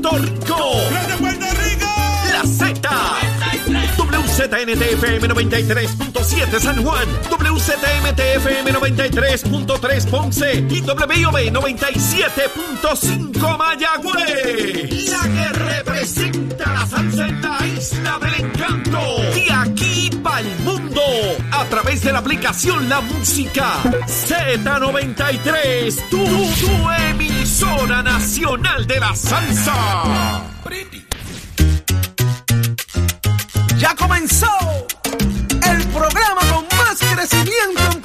Puerto Rico. ¡Desde Puerto Rico! La Z. WZNTFM 93.7 San Juan, WZMTFM 93.3 Ponce y WIOB 97.5 Mayagüez. La que representa la isla del encanto. De aquí para el mundo. A través de la aplicación La Música Z93. Tu, tu emisora nacional de la salsa. Ya comenzó el programa con más crecimiento en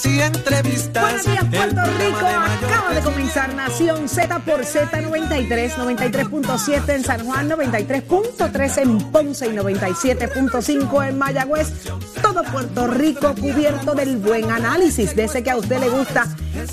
noticias y entrevistas. Buenos días, Puerto Rico. Acaba de comenzar Nación Z por Z93, 93.7 en San Juan, 93.3 en Ponce y 97.5 en Mayagüez. Todo Puerto Rico cubierto del buen análisis, de ese que a usted le gusta.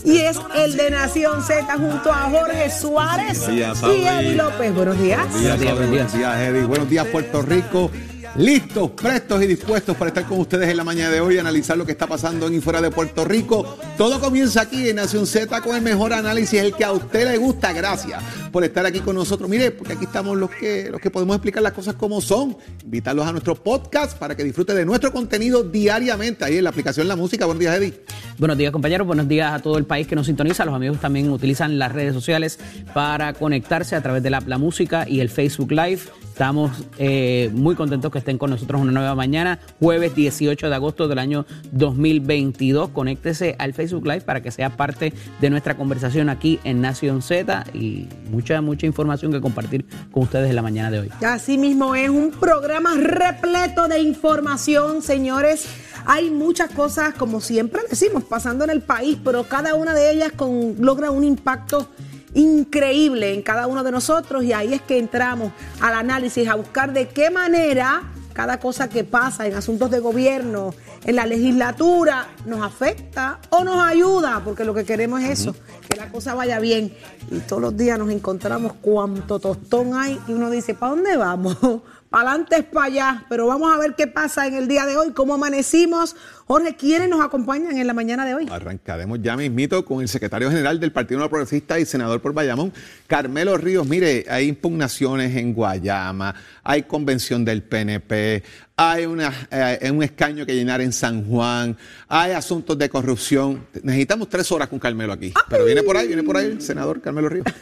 Y es el de Nación Z junto a Jorge Suárez días, y. Eddie López. Buenos días. Buenos días, buenos días, Eddie. Buenos días, Puerto Rico. Listos, prestos y dispuestos para estar con ustedes en la mañana de hoy y analizar lo que está pasando en y fuera de Puerto Rico. Todo comienza aquí en Nación Z con el mejor análisis, el que a usted le gusta. Gracias por estar aquí con nosotros. Mire, porque aquí estamos los que, los que podemos explicar las cosas como son. Invitarlos a nuestro podcast para que disfrute de nuestro contenido diariamente ahí en la aplicación La Música. Buenos días, Eddie. Buenos días compañeros, buenos días a todo el país que nos sintoniza. Los amigos también utilizan las redes sociales para conectarse a través de la, la música y el Facebook Live. Estamos eh, muy contentos que estén con nosotros una nueva mañana, jueves 18 de agosto del año 2022. Conéctese al Facebook Live para que sea parte de nuestra conversación aquí en Nación Z y mucha, mucha información que compartir con ustedes en la mañana de hoy. Así mismo es un programa repleto de información, señores. Hay muchas cosas, como siempre decimos, pasando en el país, pero cada una de ellas con, logra un impacto increíble en cada uno de nosotros y ahí es que entramos al análisis, a buscar de qué manera cada cosa que pasa en asuntos de gobierno, en la legislatura, nos afecta o nos ayuda, porque lo que queremos es eso, que la cosa vaya bien. Y todos los días nos encontramos cuánto tostón hay y uno dice, ¿para dónde vamos? Para adelante es para allá, pero vamos a ver qué pasa en el día de hoy, cómo amanecimos. Jorge, ¿quiénes nos acompañan en la mañana de hoy? Arrancaremos ya mismito con el secretario general del Partido Nuevo Progresista y senador por Bayamón, Carmelo Ríos. Mire, hay impugnaciones en Guayama, hay convención del PNP, hay una, eh, un escaño que llenar en San Juan, hay asuntos de corrupción. Necesitamos tres horas con Carmelo aquí. Pero viene por ahí, viene por ahí el senador Carmelo Ríos.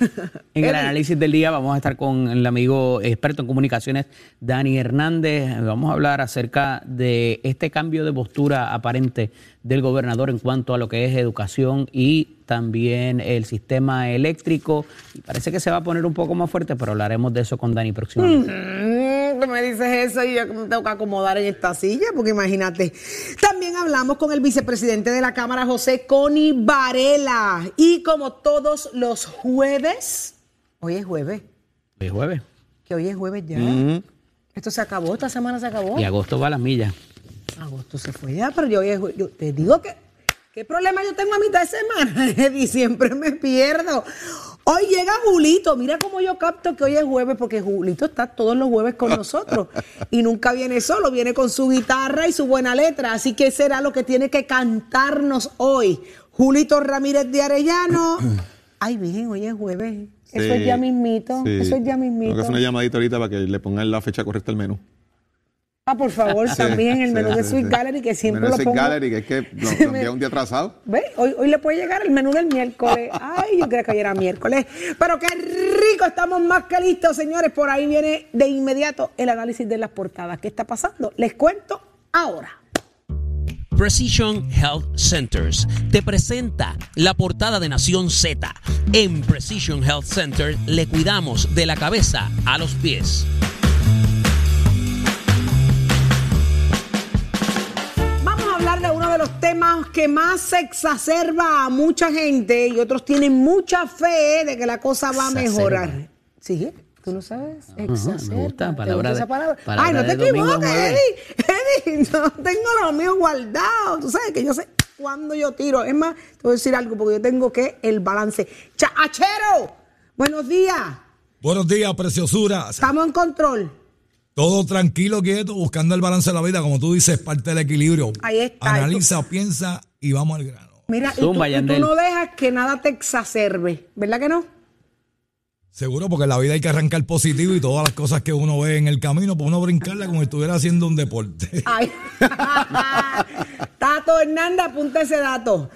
En el análisis del día vamos a estar con el amigo experto en comunicaciones Dani Hernández. Vamos a hablar acerca de este cambio de postura aparente del gobernador en cuanto a lo que es educación y también el sistema eléctrico. Y parece que se va a poner un poco más fuerte, pero hablaremos de eso con Dani próximamente. Mm, tú me dices eso y yo me tengo que acomodar en esta silla, porque imagínate. También hablamos con el vicepresidente de la Cámara, José Coni Varela. Y como todos los jueves, hoy es jueves, Hoy es jueves. que hoy es jueves ya. Esto se acabó, esta semana se acabó. Y agosto va a las millas. Agosto se fue ya, pero yo, hoy es jue- yo te digo que, ¿qué problema yo tengo a mitad de semana, Eddie? Siempre me pierdo. Hoy llega Julito, mira cómo yo capto que hoy es jueves, porque Julito está todos los jueves con nosotros y nunca viene solo, viene con su guitarra y su buena letra, así que será lo que tiene que cantarnos hoy. Julito Ramírez de Arellano. Ay, bien, hoy es jueves. Eso es ya mismito, sí. eso es ya Tengo mismito. que hacer una llamadita ahorita para que le pongan la fecha correcta al menú. Ah, por favor, también el Sí, menú sí, de Sweet sí. Gallery, que siempre Menú lo de pongo. Sweet Gallery, que es que lo, lo un día atrasado. ¿Ve? Hoy, hoy le puede llegar el menú del miércoles. Ay, yo creo que hoy era miércoles. Pero qué rico, estamos más que listos, señores. Por ahí viene de inmediato el análisis de las portadas. ¿Qué está pasando? Les cuento ahora. Precision Health Centers te presenta la portada de Nación Z. En Precision Health Center le cuidamos de la cabeza a los pies. Los temas que más se exacerba a mucha gente y otros tienen mucha fe de que la cosa va a mejorar. ¿Sí? ¿Tú lo sabes? Exacerba. me gusta, ¿Te palabra esa de- palabra? palabra Ay, no te equivoques. Eddie. Eddie, no tengo lo mío guardado. Tú sabes que yo sé cuándo yo tiro. Es más, te voy a decir algo porque yo tengo que el balance. ¡Chachero! Buenos días. Buenos días, preciosuras. Estamos en control. Todo tranquilo, quieto, buscando el balance de la vida, como tú dices, parte del equilibrio. Ahí está. Analiza, piensa y vamos al grano. Mira, y tú, y tú no dejas que nada te exacerbe, ¿verdad que no? Seguro, porque en la vida hay que arrancar positivo y todas las cosas que uno ve en el camino, pues uno brincarla como si estuviera haciendo un deporte. Ay. Tato Hernández, apunta ese dato.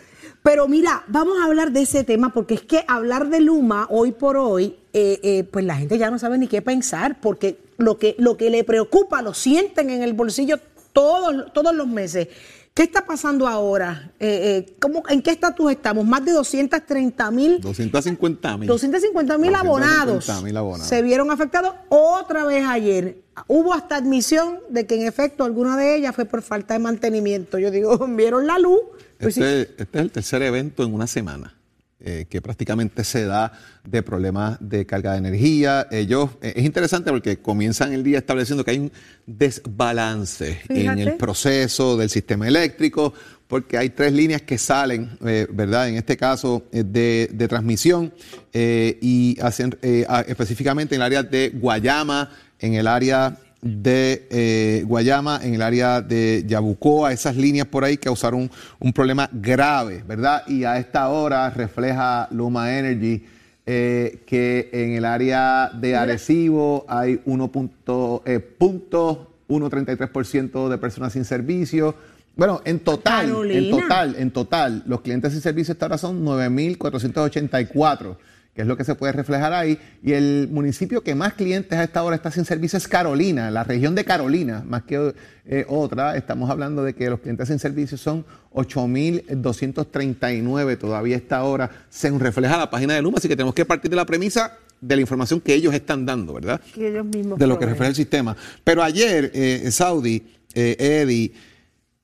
Pero mira, vamos a hablar de ese tema porque es que hablar de Luma hoy por hoy, eh, eh, pues la gente ya no sabe ni qué pensar porque lo que, lo que le preocupa lo sienten en el bolsillo todos, todos los meses. ¿Qué está pasando ahora? Eh, eh, ¿cómo- ¿En qué estatus estamos? Más de 230 mil 250 mil. 250 mil abonados 250.000 abonados. se vieron afectados otra vez ayer. Hubo hasta admisión de que en efecto alguna de ellas fue por falta de mantenimiento. Yo digo, vieron la luz. Pues sí. Este, este es el tercer evento en una semana eh, que prácticamente se da de problemas de carga de energía. Ellos, eh, es interesante porque comienzan el día estableciendo que hay un desbalance en el proceso del sistema eléctrico, porque hay tres líneas que salen, eh, ¿verdad? En este caso de, de transmisión y hacen eh, específicamente en el área de Guayama, en el área de eh, Guayama, en el área de Yabucoa, esas líneas por ahí causaron un, un problema grave, ¿verdad? Y a esta hora refleja Luma Energy eh, que en el área de Arecibo hay 1.133% eh, punto 1.33% de personas sin servicio. Bueno, en total, en total, en total, los clientes sin servicio hasta ahora son 9.484, que es lo que se puede reflejar ahí. Y el municipio que más clientes a esta hora está sin servicio es Carolina, la región de Carolina, más que eh, otra. Estamos hablando de que los clientes sin servicio son 8.239 todavía a esta hora, según refleja la página de Luma. Así que tenemos que partir de la premisa de la información que ellos están dando, ¿verdad? Que ellos mismos de lo que refleja el sistema. Pero ayer, eh, Saudi, eh, Eddie,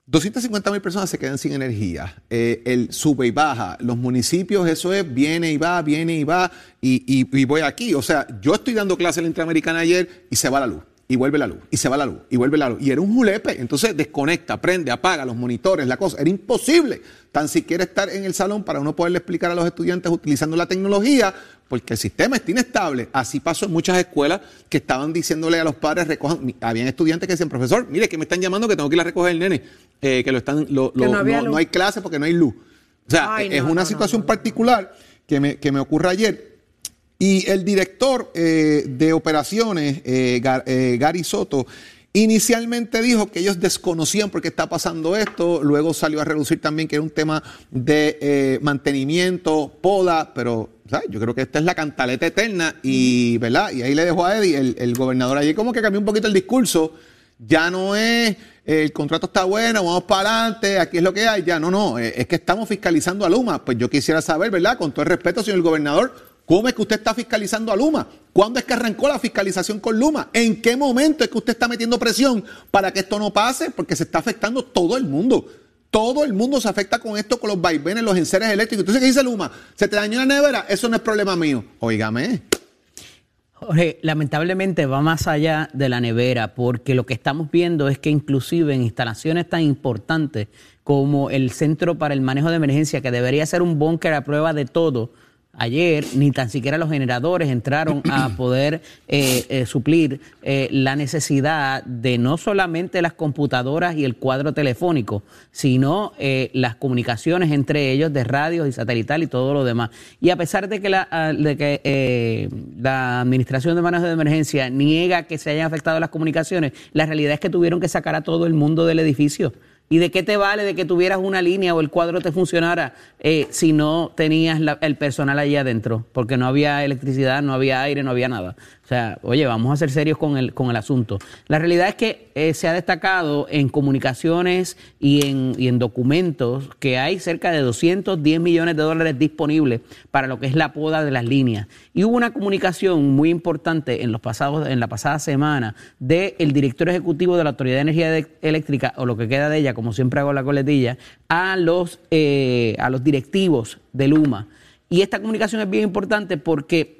250 mil personas se quedan sin energía. Eh, el sube y baja. Los municipios, eso es, viene y va, viene y va, y, y- voy aquí. O sea, yo estoy dando clase en la Interamericana ayer y se va la luz. Y vuelve la luz, y se va la luz, y vuelve la luz. Y era un julepe. Entonces desconecta, prende, apaga los monitores, la cosa. Era imposible tan siquiera estar en el salón para uno poderle explicar a los estudiantes utilizando la tecnología, porque el sistema está inestable. Así pasó en muchas escuelas que estaban diciéndole a los padres, recojan. Habían estudiantes que decían, profesor, mire que me están llamando que tengo que ir a recoger el nene, eh, que lo están, lo- Que lo- no hay clase porque no hay luz. O sea, Ay, es no, una situación particular que me, que me ocurre ayer. Y el director eh, de operaciones, eh, Gar- Gary Soto, inicialmente dijo que ellos desconocían por qué está pasando esto. Luego salió a reducir también que era un tema de eh, mantenimiento, poda, pero yo creo que esta es la cantaleta eterna. Y, ¿verdad? y ahí le dejo a Eddie, el, el gobernador ayer, como que cambió un poquito el discurso. Ya no es el contrato está bueno, vamos para adelante, aquí es lo que hay. Ya no, no, eh, es que estamos fiscalizando a Luma. Pues yo quisiera saber, ¿verdad? Con todo el respeto, señor gobernador, ¿cómo es que usted está fiscalizando a Luma? ¿Cuándo es que arrancó la fiscalización con Luma? ¿En qué momento es que usted está metiendo presión para que esto no pase? Porque se está afectando todo el mundo. Todo el mundo se afecta con esto, con los vaivenes, los enseres eléctricos. Entonces, ¿qué dice Luma? ¿Se te dañó la nevera? Eso no es problema mío. Óigame. Jorge, lamentablemente va más allá de la nevera, porque lo que estamos viendo es que inclusive en instalaciones tan importantes como el Centro para el Manejo de Emergencia, que debería ser un búnker a prueba de todo, ayer ni tan siquiera los generadores entraron a poder eh, eh, suplir eh, la necesidad de no solamente las computadoras y el cuadro telefónico, sino eh, las comunicaciones entre ellos de radios y satelital y todo lo demás. Y a pesar de que la, ah, de que, eh, la Administración de Manejo de Emergencia niega que se hayan afectado las comunicaciones, la realidad es que tuvieron que sacar a todo el mundo del edificio. ¿Y de qué te vale de que tuvieras una línea o el cuadro te funcionara eh, si no tenías la- el personal allí adentro? Porque no había electricidad, no había aire, no había nada. O sea, oye, vamos a ser serios con el, con el asunto. La realidad es que eh, se ha destacado en comunicaciones y en, y en documentos que hay cerca de 210 millones de dólares disponibles para lo que es la poda de las líneas. Y hubo una comunicación muy importante en, los pasados, en la pasada semana del director ejecutivo de la Autoridad de Energía Eléctrica, o lo que queda de ella, como siempre hago la coletilla, a los, eh, a los directivos de Luma. Y esta comunicación es bien importante porque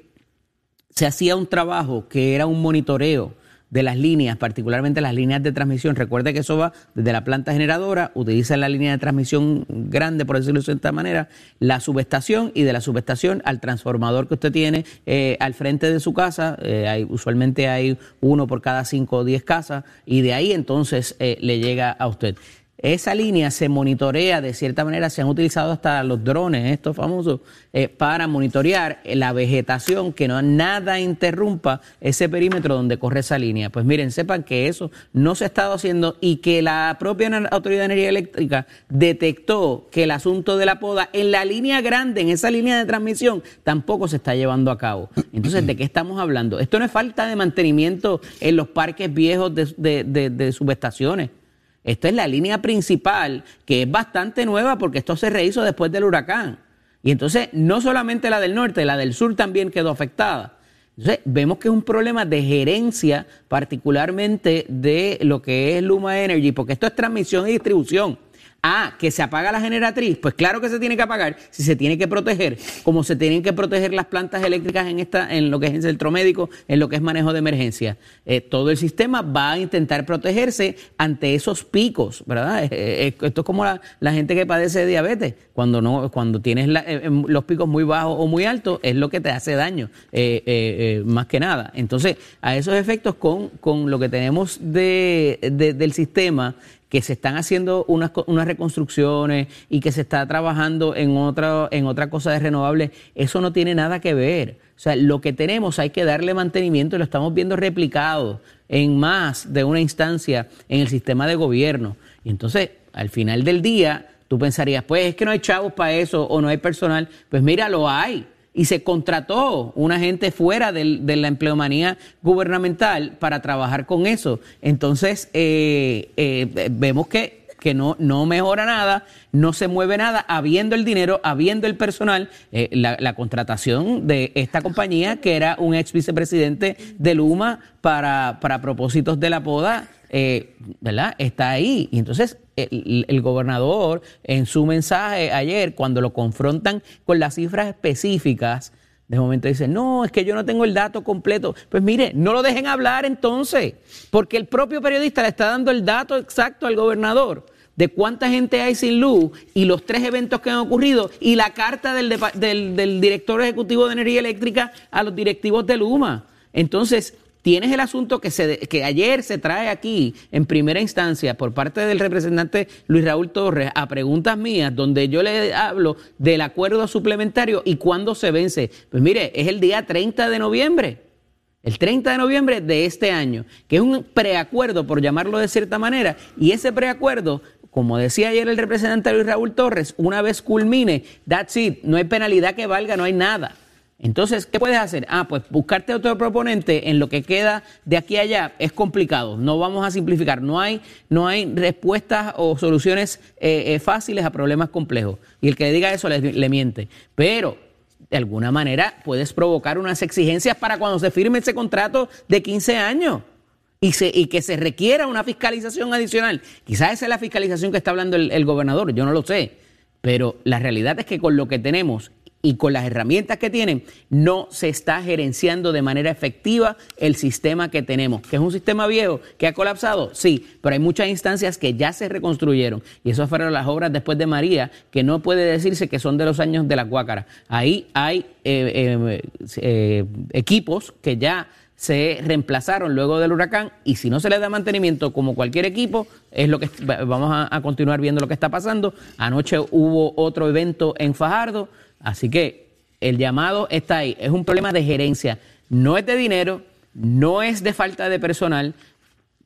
se hacía un trabajo que era un monitoreo de las líneas, particularmente las líneas de transmisión. Recuerde que eso va desde la planta generadora, utiliza la línea de transmisión grande, por decirlo de esta manera, la subestación y de la subestación al transformador que usted tiene eh, al frente de su casa. Eh, hay, usualmente hay uno por cada cinco o diez casas y de ahí entonces eh, le llega a usted. Esa línea se monitorea de cierta manera, se han utilizado hasta los drones, estos famosos, eh, para monitorear la vegetación, que no nada interrumpa ese perímetro donde corre esa línea. Pues miren, sepan que eso no se ha estado haciendo y que la propia Autoridad de Energía Eléctrica detectó que el asunto de la poda en la línea grande, en esa línea de transmisión, tampoco se está llevando a cabo. Entonces, ¿de qué estamos hablando? Esto no es falta de mantenimiento en los parques viejos de, de, de, de subestaciones. Esta es la línea principal, que es bastante nueva porque esto se rehizo después del huracán. Y entonces, no solamente la del norte, la del sur también quedó afectada. Entonces, vemos que es un problema de gerencia, particularmente de lo que es Luma Energy, porque esto es transmisión y distribución. Ah, que se apaga la generatriz. Pues claro que se tiene que apagar si se tiene que proteger, como se tienen que proteger las plantas eléctricas en esta, en lo que es el centro médico, en lo que es manejo de emergencia. Eh, todo el sistema va a intentar protegerse ante esos picos, ¿verdad? Eh, eh, esto es como la, gente que padece de diabetes. Cuando no, cuando tienes eh, los picos muy bajos o muy altos, es lo que te hace daño, más que nada. Entonces, a esos efectos, con, con lo que tenemos de, del sistema que se están haciendo unas, unas reconstrucciones y que se está trabajando en otra, en otra cosa de renovables, eso no tiene nada que ver. O sea, lo que tenemos hay que darle mantenimiento y lo estamos viendo replicado en más de una instancia en el sistema de gobierno. Y entonces, al final del día, tú pensarías, pues es que no hay chavos para eso o no hay personal. Pues mira, lo hay y se contrató una gente fuera del, de la empleomanía gubernamental para trabajar con eso. Entonces, eh, eh, vemos que, que no, no mejora nada, no se mueve nada, habiendo el dinero, habiendo el personal, eh, la, la, contratación de esta compañía, que era un ex vicepresidente de Luma para, para propósitos de la poda, eh, ¿verdad? Está ahí. Y entonces el, gobernador en su mensaje ayer, cuando lo confrontan con las cifras específicas, de momento dice, no, es que yo no tengo el dato completo. Pues mire, no lo dejen hablar entonces, porque el propio periodista le está dando el dato exacto al gobernador de cuánta gente hay sin luz y los tres eventos que han ocurrido y la carta del, del, del director ejecutivo de energía eléctrica a los directivos de Luma. Entonces, tienes el asunto que, se, que ayer se trae aquí en primera instancia por parte del representante Luis Raúl Torres a preguntas mías, donde yo le hablo del acuerdo suplementario y cuándo se vence. Pues mire, es el día 30 de noviembre. El 30 de noviembre de este año, que es un preacuerdo, por llamarlo de cierta manera, y ese preacuerdo como decía ayer el representante Luis Raúl Torres, una vez culmine, that's it, no hay penalidad que valga, no hay nada. Entonces, ¿qué puedes hacer? Ah, pues buscarte otro proponente en lo que queda de aquí a allá es complicado. No vamos a simplificar. No hay, no hay respuestas o soluciones eh, eh, fáciles a problemas complejos. Y el que diga eso le, miente. Pero de alguna manera puedes provocar unas exigencias para cuando se firme ese contrato de 15 años. Y, que se requiera una fiscalización adicional. Quizás esa es la fiscalización que está hablando el, gobernador, yo no lo sé. Pero la realidad es que con lo que tenemos y con las herramientas que tienen, no se está gerenciando de manera efectiva el sistema que tenemos. ¿Que es un sistema viejo que ha colapsado? Sí, pero hay muchas instancias que ya se reconstruyeron. Y esas fueron las obras después de María, que no puede decirse que son de los años de la Cuácara. Ahí hay eh, eh, eh, equipos que ya se reemplazaron luego del huracán y si no se le da mantenimiento como cualquier equipo, es lo que vamos a, continuar viendo lo que está pasando. Anoche hubo otro evento en Fajardo, así que el llamado está ahí. Es un problema de gerencia, no es de dinero, no es de falta de personal,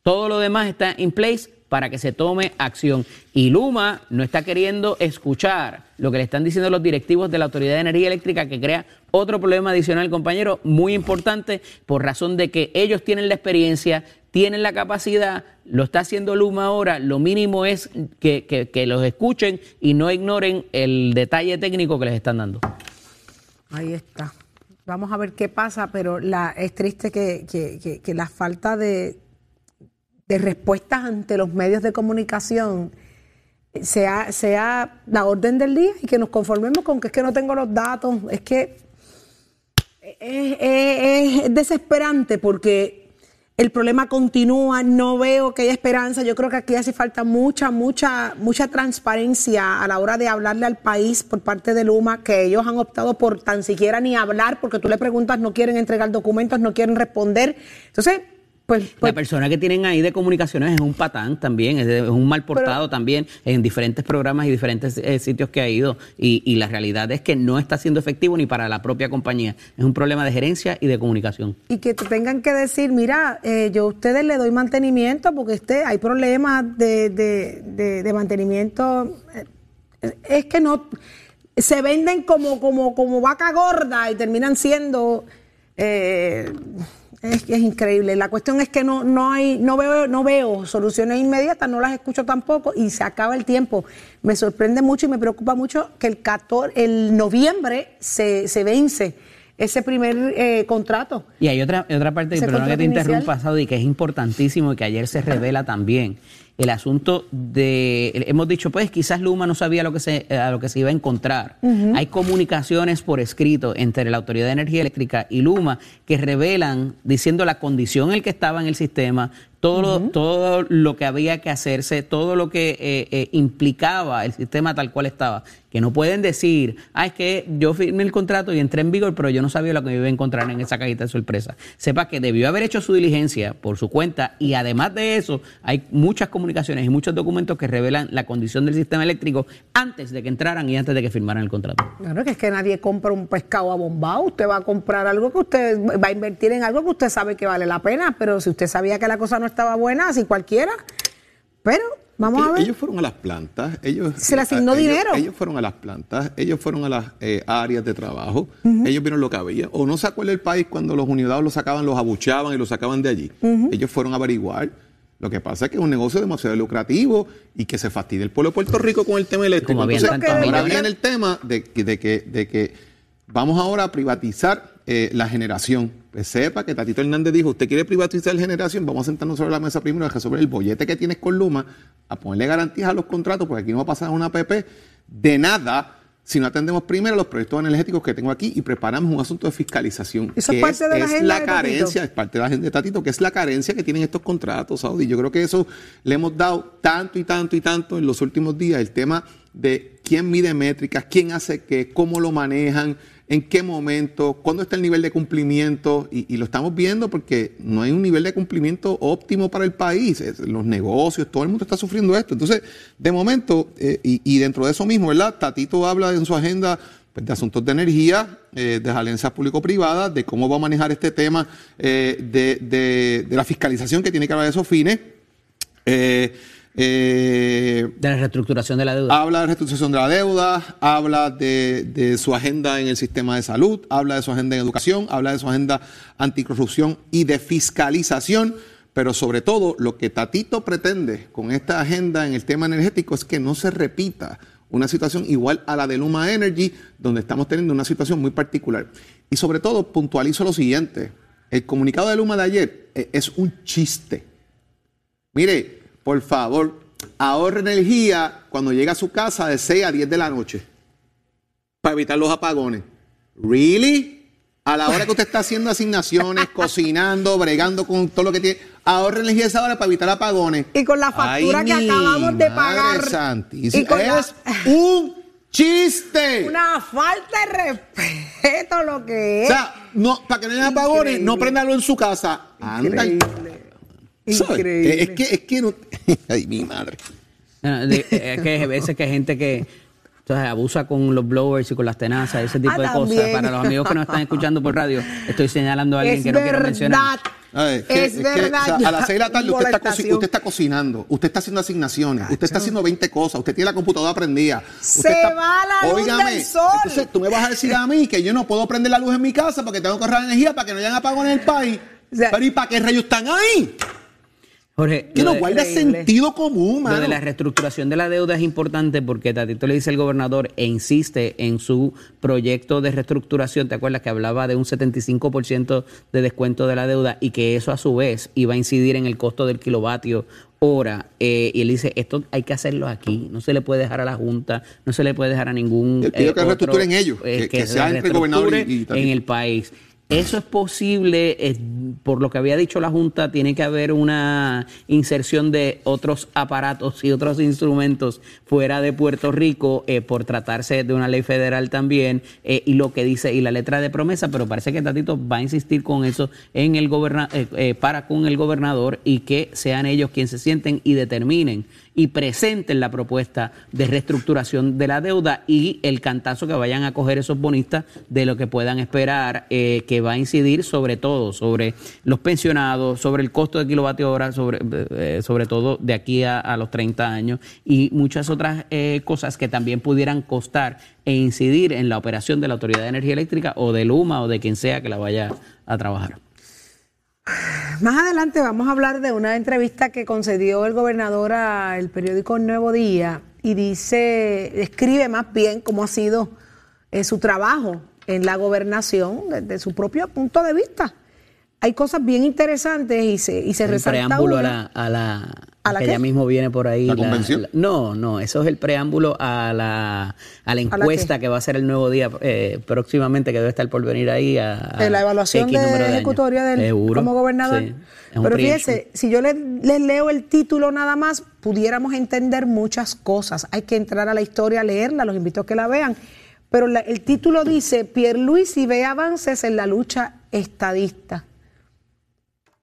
todo lo demás está en place para que se tome acción. Y Luma no está queriendo escuchar lo que le están diciendo los directivos de la Autoridad de Energía Eléctrica, que crea otro problema adicional, compañero, muy importante, por razón de que ellos tienen la experiencia, tienen la capacidad, lo está haciendo Luma ahora, lo mínimo es que, los escuchen y no ignoren el detalle técnico que les están dando. Ahí está. Vamos a ver qué pasa, pero es triste que, que, que la falta de, respuestas ante los medios de comunicación sea, sea la orden del día y que nos conformemos con que es que no tengo los datos. Es que es desesperante porque el problema continúa, no veo que haya esperanza. Yo creo que aquí hace falta mucha, mucha, mucha transparencia a la hora de hablarle al país por parte de Luma, que ellos han optado por tan siquiera ni hablar, porque tú le preguntas, no quieren entregar documentos, no quieren responder. Entonces, pues, La pues persona que tienen ahí de comunicaciones es un patán también, es, de- es un mal portado también en diferentes programas y diferentes eh, sitios que ha ido. Y, y la realidad es que no está siendo efectivo ni para la propia compañía. Es un problema de gerencia y de comunicación. y que te tengan que decir, mira, eh, yo a ustedes le doy mantenimiento porque este, hay problemas de, de, de- de mantenimiento. Eh, Es que no, se venden como, como, como vaca gorda y terminan siendo... eh, es, que es increíble. La cuestión es que no, no hay, no veo, no veo soluciones inmediatas, no las escucho tampoco y se acaba el tiempo. Me sorprende mucho y me preocupa mucho que el 14, el noviembre se, se vence ese primer eh, contrato. Y hay otra, otra parte, Ese perdona que te contrato interrumpa, inicial. Saudi, que es importantísimo y que ayer se revela también. El asunto de, hemos dicho, pues quizás Luma no sabía lo que se, a lo que se iba a encontrar. Hay comunicaciones por escrito entre la Autoridad de Energía Eléctrica y Luma que revelan, diciendo la condición en la que estaba en el sistema, todo, todo lo que había que hacerse, todo lo que eh, eh, implicaba el sistema tal cual estaba. Que no pueden decir, ah, es que yo firmé el contrato y entré en vigor, pero yo no sabía lo que me iba a encontrar en esa cajita de sorpresa. Sepa que debió haber hecho su diligencia por su cuenta y además de eso, hay muchas comunicaciones y muchos documentos que revelan la condición del sistema eléctrico antes de que entraran y antes de que firmaran el contrato. Claro, que es que nadie compra un pescado abombado. Usted va a comprar algo que usted va a invertir en algo que usted sabe que vale la pena, pero si usted sabía que la cosa no estaba buena, así cualquiera. Pero vamos a ver. ellos fueron a las plantas, ellos Se le asignó a- ellos- dinero. Ellos fueron a las plantas, ellos fueron a las eh, áreas de trabajo, ellos vieron lo que había. O no se acuerda el país cuando los unidades los sacaban, los abuchaban y los sacaban de allí. Ellos fueron a averiguar. Lo que pasa es que es un negocio demasiado lucrativo y que se fastidia el pueblo de Puerto Rico con el tema eléctrico. Como Entonces, ahora viene el tema de, que- de que, de que vamos ahora a privatizar eh, la generación. Pues sepa que Tatito Hernández dijo, usted quiere privatizar la generación, vamos a sentarnos sobre la mesa primero a resolver el bollete que tienes con Luma, a ponerle garantías a los contratos, porque aquí no va a pasar una PP de nada si no atendemos primero los proyectos energéticos que tengo aquí y preparamos un asunto de fiscalización. Eso es parte de la agenda de Tatito. carencia, es parte de la agenda de Tatito, que es la carencia que tienen estos contratos, Saudi. Yo creo que eso le hemos dado tanto y tanto y tanto en los últimos días, el tema de quién mide métricas, quién hace qué, cómo lo manejan, en qué momento, cuándo está el nivel de cumplimiento, y, lo estamos viendo porque no hay un nivel de cumplimiento óptimo para el país. Los negocios, todo el mundo está sufriendo esto. Entonces, de momento, eh, y, dentro de eso mismo, ¿verdad? Tatito habla en su agenda pues, de asuntos de energía, eh, de alianzas público-privadas, de cómo va a manejar este tema eh, de, de- la fiscalización que tiene que haber de esos fines. Eh, De la reestructuración de la deuda. Habla de reestructuración de la deuda, habla de, de su agenda en el sistema de salud, habla de su agenda en educación, habla de su agenda anticorrupción y de fiscalización, pero sobre todo lo que Tatito pretende con esta agenda en el tema energético es que no se repita una situación igual a la de Luma Energy, donde estamos teniendo una situación muy particular. Y sobre todo puntualizo lo siguiente, el comunicado de Luma de ayer eh, es un chiste. Mire, por favor, ahorre energía cuando llega a su casa de 6 a 10 de la noche para evitar los apagones. ¿Really? A la hora que usted está haciendo asignaciones, cocinando, bregando con todo lo que tiene, ahorre energía esa hora para evitar apagones. Y con la factura Ay, que acabamos de pagar. santísima. Y con la- es un chiste. Una falta de respeto lo que O es. sea, no, para que no haya apagones, no préndalo en su casa. Anda. Increíble. Increíble. Es que, es que no. Ay, mi madre. Es que hay veces que hay gente que entonces, abusa con los blowers y con las tenazas, ese tipo Ah, de cosas. Para los amigos que nos están escuchando por radio, estoy señalando a alguien es que no quiero mencionar. verdad. A ver, que- es que, verdad. o sea, ya. a las 6 de la tarde usted está, usted cocinando, usted está haciendo asignaciones, usted está haciendo 20 cosas, usted tiene la computadora prendida. Se está- va la luz Óigame, del sol. Entonces tú me vas a decir a mí que yo no puedo prender la luz en mi casa porque tengo que ahorrar energía para que no hayan apagones en el país. O sea- Pero ¿y para qué rayos están ahí? Jorge, Que lo no guarda increíble. sentido común, Lo mano. de la reestructuración de la deuda es importante porque Tatito le dice al gobernador e insiste en su proyecto de reestructuración. ¿Te acuerdas que hablaba de un 75% de descuento de la deuda y que eso a su vez iba a incidir en el costo del kilovatio hora? Eh, y él dice, esto hay que hacerlo aquí, no se le puede dejar a la Junta, no se le puede dejar a ningún... Pidió eh, que reestructuren ellos, que- que se sea entre el gobernador y- y en el país. Eso es posible, eh, por lo que había dicho la Junta, tiene que haber una inserción de otros aparatos y otros instrumentos fuera de Puerto Rico eh, por tratarse de una ley federal también eh, y lo que dice y la letra de promesa, pero parece que Tatito va a insistir con eso en el para con el gobernador y que sean ellos quienes se sienten y determinen y presenten la propuesta de reestructuración de la deuda y el cantazo que vayan a coger esos bonistas de lo que puedan esperar, eh, que va a incidir sobre todo, sobre los pensionados, sobre el costo de kilovatio hora, sobre, eh, sobre todo de aquí a, a los 30 años y muchas otras eh, cosas que también pudieran costar e incidir en la operación de la Autoridad de Energía Eléctrica o de Luma o de quien sea que la vaya a trabajar. Más adelante vamos a hablar de una entrevista que concedió el gobernador al periódico Nuevo Día y dice, describe más bien cómo ha sido eh, su trabajo en la gobernación desde su propio punto de vista. Hay cosas bien interesantes y se, y se el resalta preámbulo a la, a la, ¿A la que qué? ya mismo viene por ahí. ¿La convención? no, no, eso es el preámbulo a la, a la encuesta que va a ser el nuevo día eh, próximamente, que debe estar por venir ahí. A, a de la evaluación X de número años. ejecutoria del, Seguro, como gobernador. sí, Pero fíjese, si yo le- les leo el título nada más, pudiéramos entender muchas cosas. Hay que entrar a la historia, leerla, los invito a que la vean. Pero la- el título dice, Pierluisi ve avances en la lucha estadista.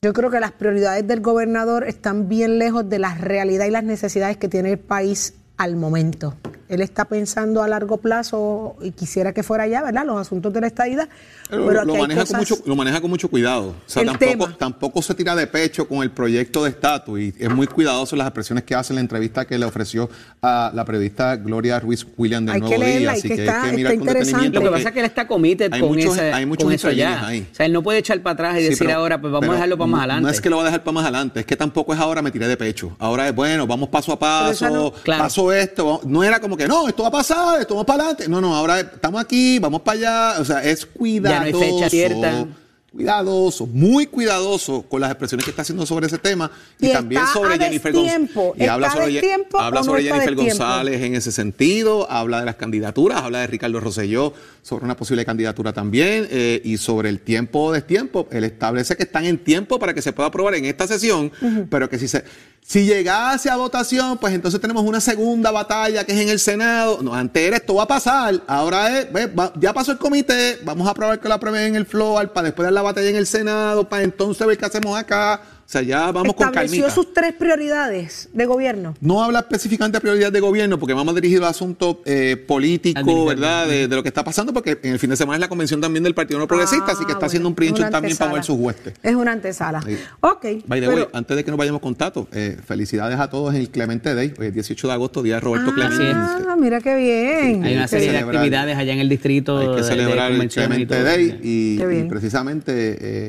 Yo creo que las prioridades del gobernador están bien lejos de la realidad y las necesidades que tiene el país al momento. Él está pensando a largo plazo y quisiera que fuera ya, ¿verdad? Los asuntos de la estadidad. Lo, Pero lo maneja con cosas- mucho, lo maneja con mucho cuidado. O sea, El tampoco, tema. tampoco se tira de pecho con el proyecto de estatus y es muy cuidadoso en las expresiones que hace en la entrevista que le ofreció a la periodista Gloria Ruiz William del Hay Nuevo que leerla, Día. Así que que está- hay que mirar está con detenimiento. interesante. Lo que pasa es que él está committed hay con, muchos- ese- hay muchos con eso ya. ahí. O sea, él no puede echar para atrás y Sí, decir pero- ahora, pues vamos pero a dejarlo para más adelante. No es que lo va a dejar para más adelante, es que tampoco es ahora me tiré de pecho. Ahora es bueno, vamos paso a Pero esa paso, no- Claro. paso esto. No era como que no, esto va a pasar, esto va para adelante. No, no, ahora estamos aquí, vamos para allá. O sea, es Ya no hay cuidadoso. fecha cierta. Cuidadoso, muy cuidadoso con las expresiones que está haciendo sobre ese tema y, Y también sobre Jennifer González. Y habla ¿Está a sobre, habla Jennifer? González en ese sentido, habla de las candidaturas, habla de Ricardo Rosselló sobre una posible candidatura también eh, y sobre el tiempo o destiempo. Él establece que están en tiempo para que se pueda aprobar en esta sesión, pero que si se si llegase a votación, pues entonces tenemos una segunda batalla que es en el Senado. No, antes era esto va a pasar, ahora es, ve, va- ya pasó el comité, vamos a aprobar que lo aprueben en el floor para después dar la batalla en el Senado, para entonces ver qué hacemos acá. O sea, ya vamos con estableció sus tres prioridades de gobierno. No habla específicamente de prioridad de gobierno, porque vamos dirigido a asuntos eh, políticos. ¿verdad? De, de lo que está pasando, porque en el fin de semana es la convención también del Partido No Progresista, así que está Ah, haciendo un una también para mover sus huestes. Es una antesala. Sí. Ok. By the pero- way, antes de que nos vayamos con Tato, eh, felicidades a todos en el Clemente Day, hoy es 18 de agosto, día de Roberto Clemente. ah, mira qué bien. Hay una serie de actividades allá en el distrito Hay que de- de celebrar el convenciones y Clemente todo. Day y, Qué bien. y precisamente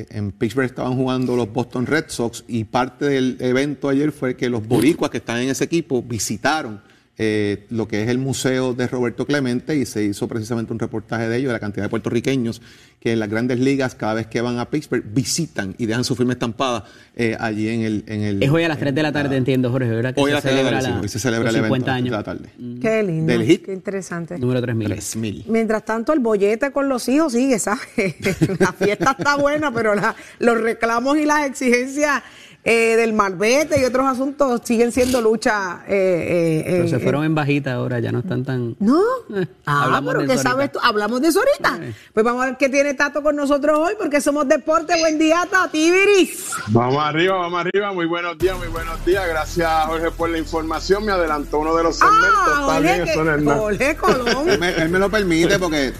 eh, en Pittsburgh estaban jugando los Boston Red Sox y parte del evento ayer fue que los boricuas que están en ese equipo visitaron eh, lo que es el museo de Roberto Clemente y se hizo precisamente un reportaje de ello, de la cantidad de puertorriqueños que en las grandes ligas cada vez que van a Pittsburgh visitan y dejan su firma estampada eh, allí en el, en el... Es hoy a las 3 de la tarde, entiendo, Jorge, ¿verdad? Que Hoy se a las 3 de la celebra tarde, sí, la- hoy se celebra los el evento 50 a las 3 de la años. tarde. Qué lindo. Del hit. Qué interesante. Número 3000. 3000. Mientras tanto, el bollete con los hijos sigue, ¿sabes? la fiesta está buena, pero la- los reclamos y las exigencias eh, del malvete y otros asuntos siguen siendo lucha. eh, eh, Pero eh, se eh, fueron en bajita ahora, ya no están tan... No. Eh, Ah, hablamos pero de ¿qué eso sabes ahorita. tú? Hablamos de eso ahorita. Pues vamos a ver qué tiene Tato con nosotros hoy, porque somos deporte. Buen día, Tativiris. Vamos arriba, vamos arriba. Muy buenos días, muy buenos días. Gracias, Jorge, por la información. Me adelantó uno de los segmentos. Ah, Está Jorge, bien, que-. Jorge Colón. Él me, él me lo permite porque...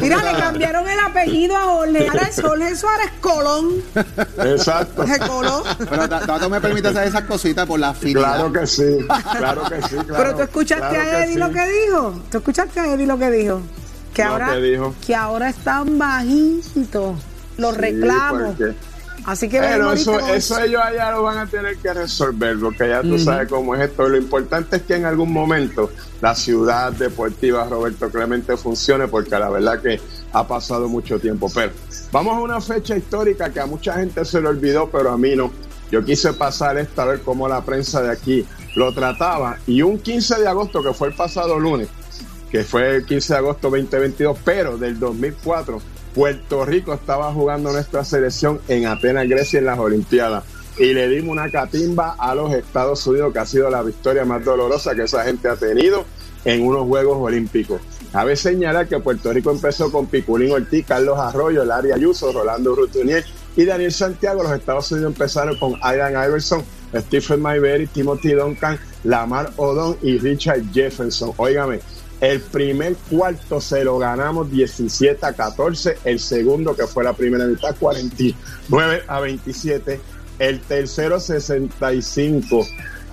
Mira, le cambiaron el apellido a Jorge. Ahora es Jorge Suárez Colón. Exacto. Jorge Colón. Pero Tato me permite hacer esas cositas por la afinidad. Claro que sí, claro que sí. Claro, Pero tú escuchaste claro a Eddie sí. lo que dijo. ¿Tú escuchaste a Eddie lo que dijo? Que ahora, que dijo. que ahora están bajitos los Sí, reclamos. porque- Así que Pero eso, eso ellos allá lo van a tener que resolver, porque ya tú sabes cómo es esto. Lo importante es que en algún momento la ciudad deportiva Roberto Clemente funcione, porque la verdad que ha pasado mucho tiempo. Pero vamos a una fecha histórica que a mucha gente se le olvidó, pero a mí no. Yo quise pasar esta a ver cómo la prensa de aquí lo trataba. Y un 15 de agosto, que fue el pasado lunes, que fue el 15 de agosto 2022, pero del 2004, Puerto Rico estaba jugando nuestra selección en Atenas, Grecia, en las Olimpiadas. Y le dimos una catimba a los Estados Unidos, que ha sido la victoria más dolorosa que esa gente ha tenido en unos Juegos Olímpicos. Cabe señalar que Puerto Rico empezó con Piculín Ortiz, Carlos Arroyo, Larry Ayuso, Rolando Rutunier y Daniel Santiago. Los Estados Unidos empezaron con Aidan Iverson, Stephen Mayberry, Timothy Duncan, Lamar Odom y Richard Jefferson. Óigame, el primer cuarto se lo ganamos 17 a 14, el segundo que fue la primera mitad 49 a 27, el tercero 65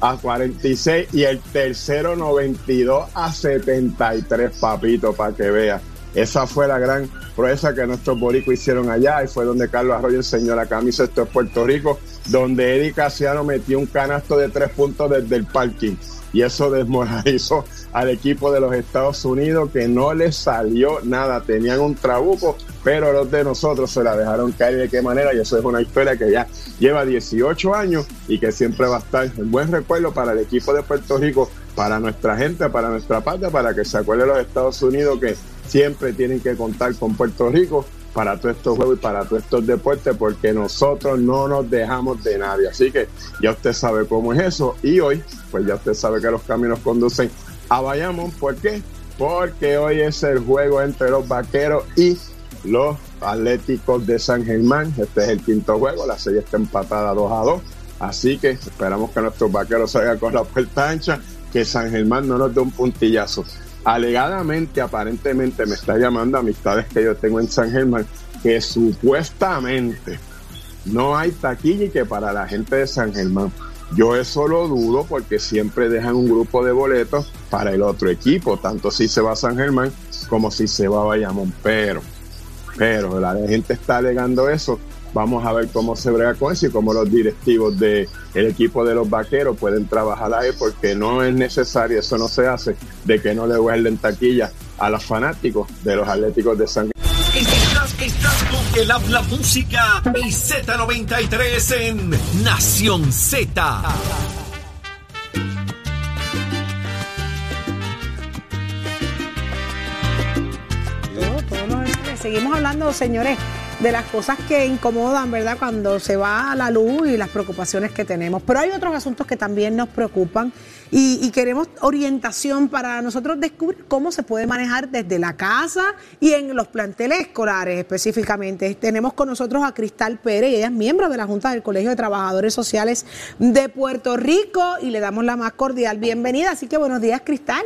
a 46 y el tercero 92 a 73, papito, para que vea. Esa fue la gran proeza que nuestros boricos hicieron allá y fue donde Carlos Arroyo enseñó la camisa. Esto es Puerto Rico, donde Eddie Casiano metió un canasto de tres puntos desde el parking. Y eso desmoralizó al equipo de los Estados Unidos que no les salió nada, tenían un trabuco, pero los de nosotros se la dejaron caer. De qué manera y eso es una historia que ya lleva 18 años y que siempre va a estar en buen recuerdo para el equipo de Puerto Rico, para nuestra gente, para nuestra patria, para que se acuerde los Estados Unidos que siempre tienen que contar con Puerto Rico para todos estos juegos y para todos estos deportes, porque nosotros no nos dejamos de nadie. Así que ya usted sabe cómo es eso. Y hoy, pues ya usted sabe que los caminos conducen a Bayamón. ¿Por qué? Porque hoy es el juego entre los vaqueros y los Atléticos de San Germán. Este es el quinto juego, la serie está empatada 2 a 2. Así que esperamos que nuestros vaqueros salgan con la puerta ancha, que San Germán no nos dé un puntillazo. Alegadamente, aparentemente, me está llamando amistades que yo tengo en San Germán, que supuestamente no hay taquilla y que para la gente de San Germán. Yo eso lo dudo porque siempre dejan un grupo de boletos para el otro equipo, tanto si se va a San Germán como si se va a Bayamón. Pero, pero la gente está alegando eso. Vamos a ver cómo se brega con eso y cómo los directivos del equipo de los vaqueros pueden trabajar ahí, porque no es necesario, eso no se hace, de que no le guarden taquilla a los fanáticos de los Atléticos de San Estás, estás con el habla música y Z93 en Nación Z. Seguimos hablando, señores, de las cosas que incomodan, ¿verdad? Cuando se va a la luz y las preocupaciones que tenemos. Pero hay otros asuntos que también nos preocupan y, y queremos orientación para nosotros descubrir cómo se puede manejar desde la casa y en los planteles escolares específicamente. Tenemos con nosotros a Cristal Pérez, ella es miembro de la Junta del Colegio de Trabajadores Sociales de Puerto Rico y le damos la más cordial bienvenida. Así que buenos días, Cristal.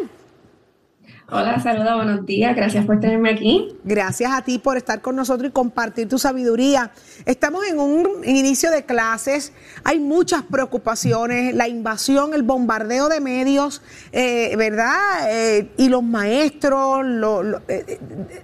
Hola, saludos, buenos días. Gracias por tenerme aquí. Gracias a ti por estar con nosotros y compartir tu sabiduría. Estamos en un inicio de clases, hay muchas preocupaciones, la invasión, el bombardeo de medios, eh, ¿verdad? Eh, y los maestros eh,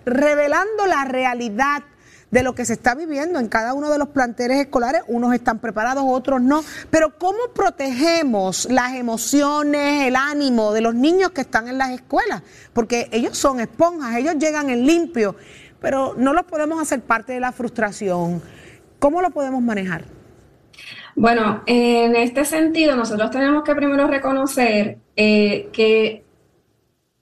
revelando la realidad de lo que se está viviendo en cada uno de los planteles escolares. Unos están preparados, otros no. Pero ¿cómo protegemos las emociones, el ánimo de los niños que están en las escuelas? Porque ellos son esponjas, ellos llegan en limpio, pero no los podemos hacer parte de la frustración. ¿Cómo lo podemos manejar? Bueno, en este sentido, nosotros tenemos que primero reconocer eh, que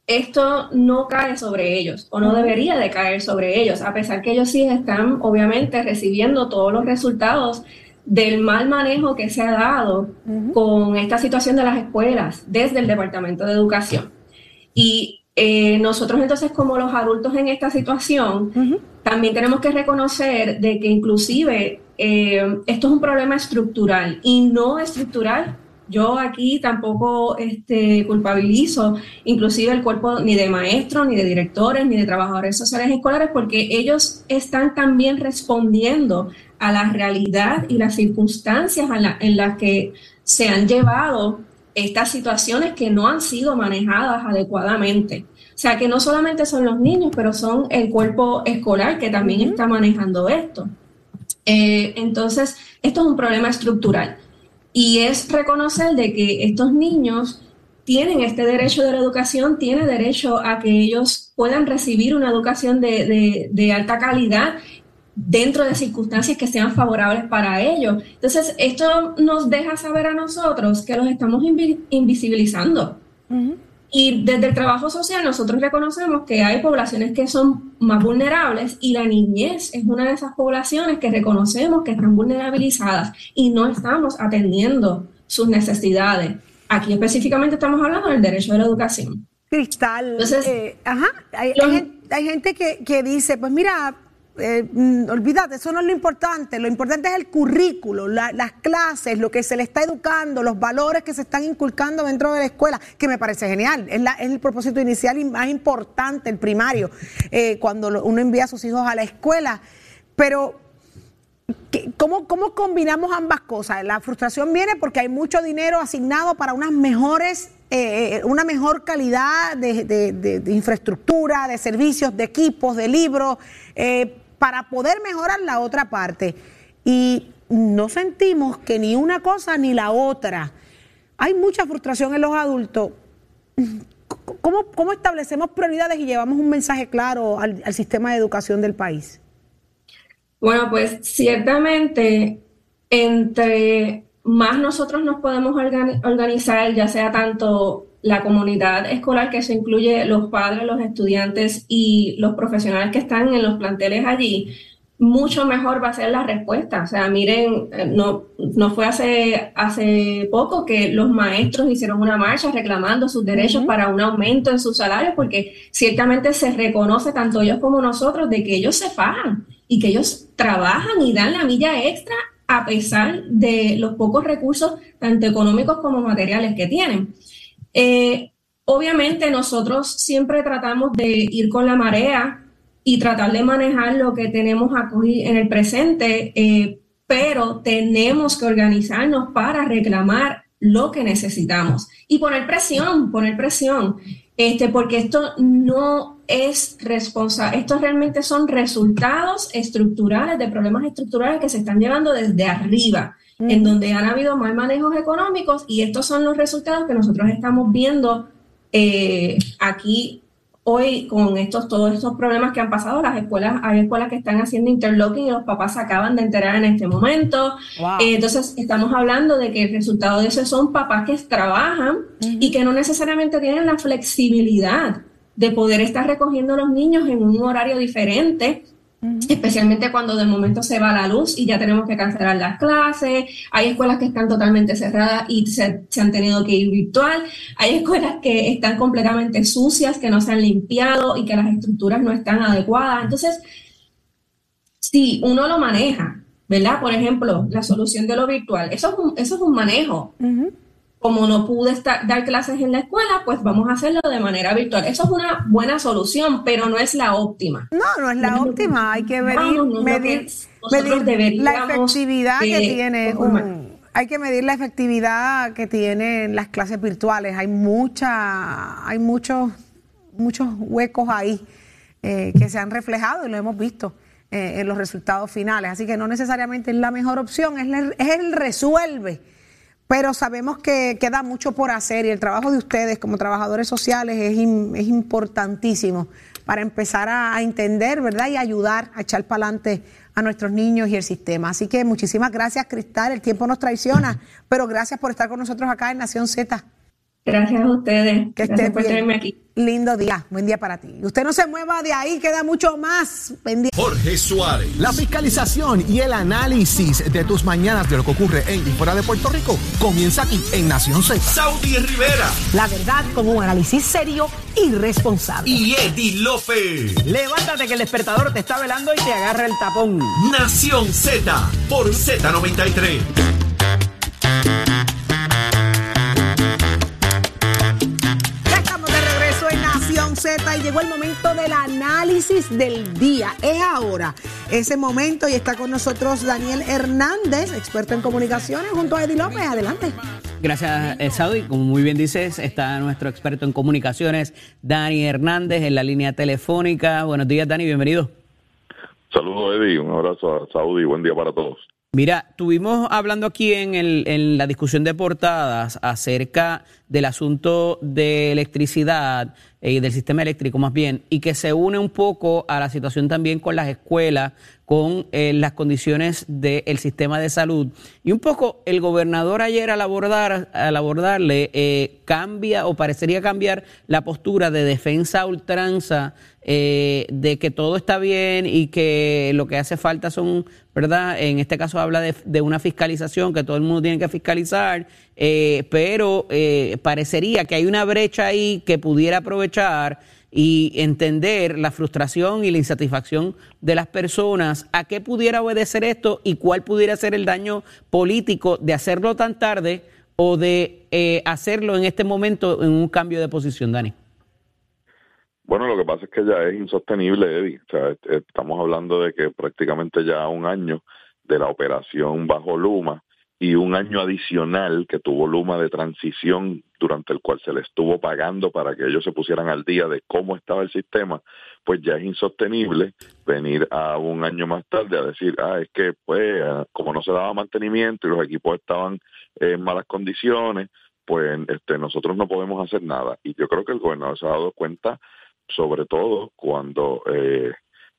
esto no cae sobre ellos o no debería de caer sobre ellos, a pesar que ellos sí están obviamente recibiendo todos los resultados del mal manejo que se ha dado con esta situación de las escuelas desde el Departamento de Educación. Y eh, nosotros entonces como los adultos en esta situación, también tenemos que reconocer de que inclusive eh, esto es un problema estructural y no estructural. Yo aquí tampoco este, culpabilizo inclusive el cuerpo ni de maestros, ni de directores, ni de trabajadores sociales escolares, porque ellos están también respondiendo a la realidad y las circunstancias en, la- en las que se han llevado estas situaciones que no han sido manejadas adecuadamente. O sea, que no solamente son los niños, pero son el cuerpo escolar que también está manejando esto. Eh, entonces, esto es un problema estructural y es reconocer de que estos niños tienen este derecho de la educación, tienen derecho a que ellos puedan recibir una educación de, de- alta calidad dentro de circunstancias que sean favorables para ellos. Entonces, esto nos deja saber a nosotros que los estamos invi- invisibilizando. Y desde el trabajo social nosotros reconocemos que hay poblaciones que son más vulnerables y la niñez es una de esas poblaciones que reconocemos que están vulnerabilizadas y no estamos atendiendo sus necesidades. Aquí específicamente estamos hablando del derecho a la educación. Cristal, Entonces, eh, ajá, hay, gente, que, que dice, pues mira, eh, mm, olvídate, eso no es lo importante. Lo importante es el currículo, las clases, lo que se le está educando, los valores que se están inculcando dentro de la escuela, que me parece genial. Es, el propósito inicial y más importante, el primario, eh, cuando uno envía a sus hijos a la escuela. Pero, ¿cómo, ¿cómo combinamos ambas cosas? La frustración viene porque hay mucho dinero asignado para unas mejores eh, una mejor calidad de, infraestructura, de servicios, de equipos, de libros, eh, para poder mejorar la otra parte. Y no sentimos que ni una cosa ni la otra. Hay mucha frustración en los adultos. ¿Cómo, cómo establecemos prioridades y llevamos un mensaje claro al, al sistema de educación del país? Bueno, pues ciertamente entre más nosotros nos podemos organizar, ya sea tanto la comunidad escolar, que se incluye los padres, los estudiantes y los profesionales que están en los planteles allí, mucho mejor va a ser la respuesta. O sea, miren, eh, no, no fue hace, hace poco que los maestros hicieron una marcha reclamando sus derechos para un aumento en sus salarios, porque ciertamente se reconoce tanto ellos como nosotros de que ellos se pagan y que ellos trabajan y dan la milla extra a pesar de los pocos recursos, tanto económicos como materiales que tienen. Eh, obviamente nosotros siempre tratamos de ir con la marea y tratar de manejar lo que tenemos en el presente, eh, pero tenemos que organizarnos para reclamar lo que necesitamos y poner presión, poner presión, este, porque esto no es responsable, estos realmente son resultados estructurales de problemas estructurales que se están llevando desde arriba, en donde han habido mal manejos económicos y estos son los resultados que nosotros estamos viendo eh, aquí hoy con estos, todos estos problemas que han pasado, las escuelas, hay escuelas que están haciendo interlocking y los papás se acaban de enterar en este momento. Eh, entonces, estamos hablando de que el resultado de eso son papás que trabajan y que no necesariamente tienen la flexibilidad de poder estar recogiendo a los niños en un horario diferente especialmente cuando de momento se va la luz y ya tenemos que cancelar las clases. Hay escuelas que están totalmente cerradas y se, han tenido que ir virtual. Hay escuelas que están completamente sucias, que no se han limpiado y que las estructuras no están adecuadas. Entonces, si uno lo maneja, ¿verdad? Por ejemplo, la solución de lo virtual, eso es un, eso es un manejo como no pude estar, dar clases en la escuela, pues vamos a hacerlo de manera virtual. Eso es una buena solución, pero no es la óptima. No, no es la óptima. Hay que medir, medir, la efectividad que, tiene. hay que medir la efectividad que tienen las clases virtuales. Hay mucha, hay muchos, muchos huecos ahí eh, que se han reflejado y lo hemos visto. Eh, en los resultados finales. Así que no necesariamente es la mejor opción, es, es el resuelve pero sabemos que queda mucho por hacer y el trabajo de ustedes como trabajadores sociales es, es importantísimo para empezar a, entender, ¿verdad? Y ayudar a echar para adelante a nuestros niños y el sistema. Así que muchísimas gracias, Cristal. El tiempo nos traiciona, pero gracias por estar con nosotros acá en Nación Z. Gracias a ustedes. Que estés por tenerme aquí. Lindo día, buen día para ti. Usted no se mueva de ahí, queda mucho más pendiente. Jorge Suárez. La fiscalización y el análisis de tus mañanas de lo que ocurre en y fuera de Puerto Rico comienza aquí en Nación Z. Saudi Rivera. La verdad con un análisis serio y responsable. Y Eddie López. Levántate que el despertador te está velando y te agarra el tapón. Nación Z por Z93. Y llegó el momento del análisis del día. Es ahora ese momento y está con nosotros Daniel Hernández, experto en comunicaciones, junto a Eddie López. Adelante. Gracias, eh, Saudi. Como muy bien dices, está nuestro experto en comunicaciones, Dani Hernández, en la línea telefónica. Buenos días, Dani, bienvenido. Saludos, Eddie. Un abrazo a Saudi. Buen día para todos. Mira, tuvimos hablando aquí en, el, en la discusión de portadas acerca del asunto de electricidad y del sistema eléctrico más bien, y que se une un poco a la situación también con las escuelas, con eh, las condiciones del sistema de salud. Y un poco el gobernador ayer al abordar, al abordarle, eh, cambia o parecería cambiar la postura de defensa ultranza eh, de que todo está bien y que lo que hace falta son, ¿verdad? En este caso habla de, una fiscalización, que todo el mundo tiene que fiscalizar, eh, pero eh, parecería que hay una brecha ahí que pudiera aprovechar y entender la frustración y la insatisfacción de las personas, a qué pudiera obedecer esto y cuál pudiera ser el daño político de hacerlo tan tarde o de eh, hacerlo en este momento en un cambio de posición, Dani. Bueno, lo que pasa es que ya es insostenible, Eddie. O sea, estamos hablando de que prácticamente ya un año de la operación bajo Luma y un año adicional que tuvo Luma de transición durante el cual se le estuvo pagando para que ellos se pusieran al día de cómo estaba el sistema, pues ya es insostenible venir a un año más tarde a decir, ah, es que pues como no se daba mantenimiento y los equipos estaban en malas condiciones, pues este, nosotros no podemos hacer nada. Y yo creo que el gobernador se ha dado cuenta sobre todo cuando eh,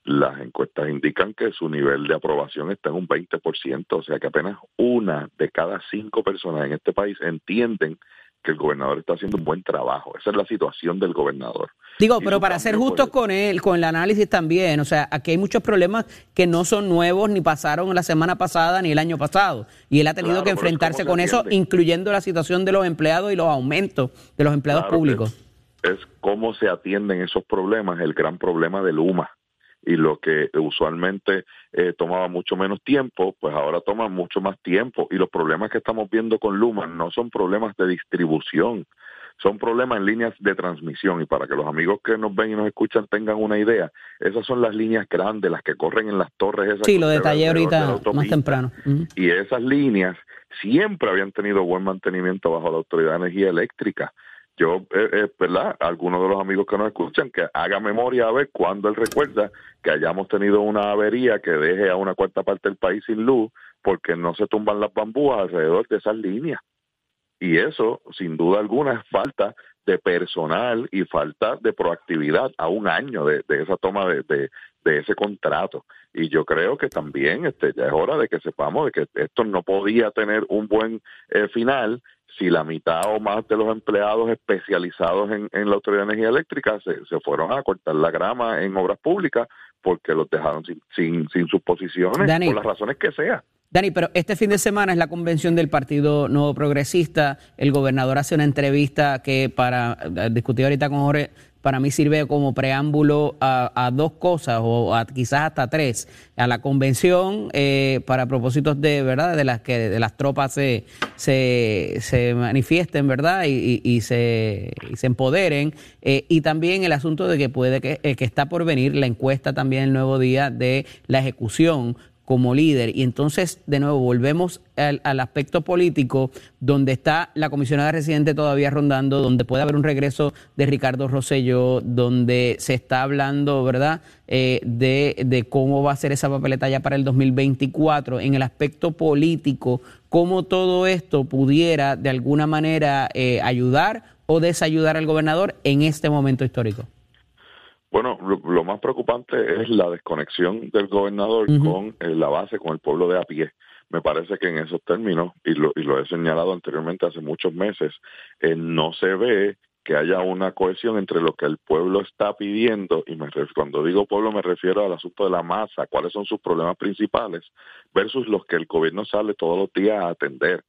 las encuestas indican que su nivel de aprobación está en un 20%, o sea que apenas una de cada cinco personas en este país entienden que el gobernador está haciendo un buen trabajo. Esa es la situación del gobernador. Digo, pero para ser justos con él, con el análisis también, o sea, aquí hay muchos problemas que no son nuevos ni pasaron la semana pasada ni el año pasado. Y él ha tenido que enfrentarse con eso, incluyendo la situación de los empleados y los aumentos de los empleados públicos es cómo se atienden esos problemas, el gran problema de Luma. Y lo que usualmente eh, tomaba mucho menos tiempo, pues ahora toma mucho más tiempo. Y los problemas que estamos viendo con Luma no son problemas de distribución, son problemas en líneas de transmisión. Y para que los amigos que nos ven y nos escuchan tengan una idea, esas son las líneas grandes, las que corren en las torres. Esas sí, lo detallé ahorita más temprano. Y esas líneas siempre habían tenido buen mantenimiento bajo la Autoridad de Energía Eléctrica yo, eh, eh, ¿verdad? Algunos de los amigos que nos escuchan, que haga memoria a ver cuándo él recuerda que hayamos tenido una avería que deje a una cuarta parte del país sin luz porque no se tumban las bambúas alrededor de esas líneas. Y eso, sin duda alguna, es falta de personal y falta de proactividad a un año de, esa toma de, de, ese contrato. Y yo creo que también este, ya es hora de que sepamos de que esto no podía tener un buen eh, final si la mitad o más de los empleados especializados en, la Autoridad de Energía Eléctrica se, se, fueron a cortar la grama en obras públicas porque los dejaron sin, sin, sin sus posiciones, por las razones que sea. Dani, pero este fin de semana es la convención del Partido Nuevo Progresista. El gobernador hace una entrevista que para eh, discutir ahorita con Jorge para mí sirve como preámbulo a, dos cosas o quizás hasta tres a la convención eh, para propósitos de verdad de las que de las tropas se, se, manifiesten verdad y, se, se empoderen. Eh, y también el asunto de que puede que, eh, que está por venir la encuesta también el nuevo día de la ejecución como líder. Y entonces, de nuevo, volvemos al, aspecto político, donde está la comisionada residente todavía rondando, donde puede haber un regreso de Ricardo Rosselló, donde se está hablando, ¿verdad?, eh, de, cómo va a ser esa papeleta ya para el 2024. En el aspecto político, cómo todo esto pudiera, de alguna manera, eh, ayudar o desayudar al gobernador en este momento histórico. Bueno, lo, más preocupante es la desconexión del gobernador con eh, la base, con el pueblo de a pie. Me parece que en esos términos, y lo, y lo he señalado anteriormente hace muchos meses, eh, no se ve que haya una cohesión entre lo que el pueblo está pidiendo, y me, cuando digo pueblo me refiero al asunto de la masa, cuáles son sus problemas principales, versus los que el gobierno sale todos los días a atender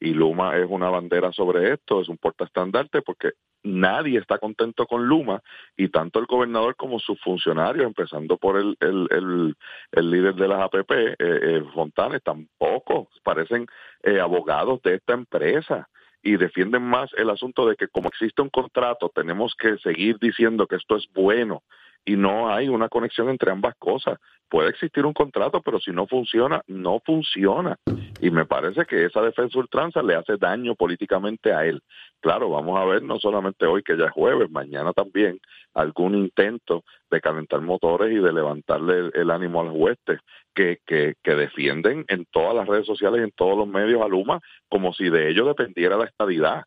y Luma es una bandera sobre esto, es un portaestandarte porque nadie está contento con Luma y tanto el gobernador como sus funcionarios, empezando por el, el, el, líder de las APP, eh, eh, Fontanes, tampoco parecen eh, abogados de esta empresa y defienden más el asunto de que como existe un contrato tenemos que seguir diciendo que esto es bueno y no hay una conexión entre ambas cosas. Puede existir un contrato, pero si no funciona, no funciona. Y me parece que esa defensa ultranza le hace daño políticamente a él. Claro, vamos a ver no solamente hoy que ya es jueves, mañana también algún intento de calentar motores y de levantarle el, ánimo a las huestes que, que, que, defienden en todas las redes sociales y en todos los medios a Luma como si de ello dependiera la estadidad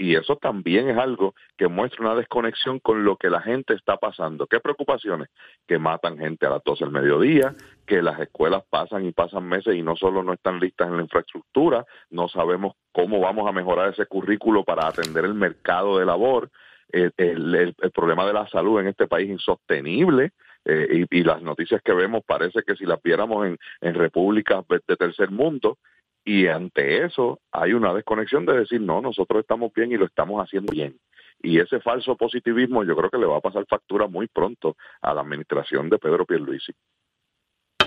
Y eso también es algo que muestra una desconexión con lo que la gente está pasando. ¿Qué preocupaciones? Que matan gente a las 12 del mediodía, que las escuelas pasan y pasan meses y no solo no están listas en la infraestructura, no sabemos cómo vamos a mejorar ese currículo para atender el mercado de labor. El, el- problema de la salud en este país es insostenible. eh, y, las noticias que vemos parece que si las viéramos en, en repúblicas de tercer mundo, y ante eso hay una desconexión de decir, no, nosotros estamos bien y lo estamos haciendo bien. Y ese falso positivismo yo creo que le va a pasar factura muy pronto a la administración de Pedro Pierluisi.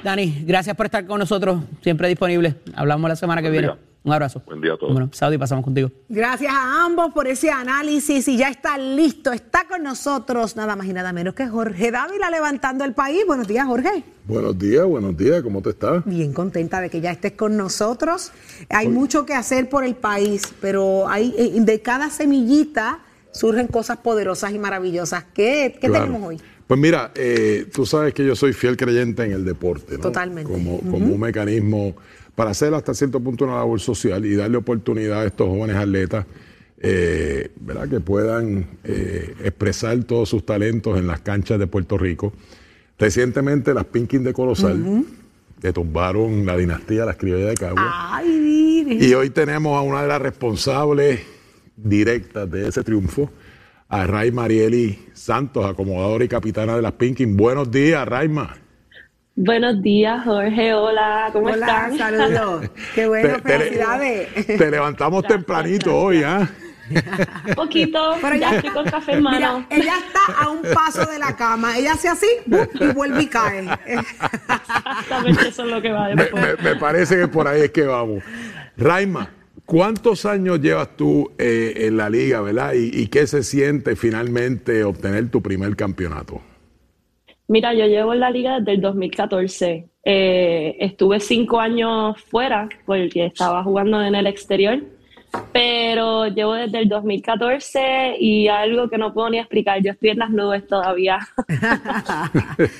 Dani, gracias por estar con nosotros, siempre disponible. Hablamos la semana que Buen viene. día. Un abrazo. Buen día a todos. Bueno, Saudi, pasamos contigo. Gracias a ambos por ese análisis y ya está listo. Está con nosotros nada más y nada menos que Jorge Dávila levantando el país. Buenos días, Jorge. Buenos días, buenos días, ¿cómo te estás? Bien contenta de que ya estés con nosotros. Hay mucho que hacer por el país, pero hay eh, de cada semillita surgen cosas poderosas y maravillosas. ¿Qué, qué Claro. tenemos hoy? Pues mira, eh, tú sabes que yo soy fiel creyente en el deporte, ¿no? Totalmente. Como un mecanismo para hacer hasta cierto punto una labor social y darle oportunidad a estos jóvenes atletas, eh, ¿verdad? Que puedan eh, expresar todos sus talentos en las canchas de Puerto Rico. Recientemente las Pinkins de Corozal que tumbaron la dinastía de las criollas de Cagua. Ay, mire. Y hoy tenemos a una de las responsables directas de ese triunfo, a Ray Marieli Santos, acomodadora y capitana de las Pinkin. Buenos días, Raima. Buenos días, Jorge. Hola, ¿cómo Hola, están? saludos. Qué bueno, Te- felicidades. Te levantamos tempranito hoy, ¿ah? Un poquito, Pero ya estoy con café en mano. Mira, ella está a un paso de la cama. Ella hace así y vuelve y cae. Exactamente eso es lo que va Me, después. me- me parece que por ahí es que vamos. Raima, ¿cuántos años llevas tú eh, en la liga, verdad? ¿Y, y qué se siente finalmente obtener tu primer campeonato? Mira, yo llevo en la liga desde el 2014. Eh, estuve cinco años fuera porque estaba jugando en el exterior, pero llevo desde el 2014 y algo que no puedo ni explicar. Yo estoy en las nubes todavía.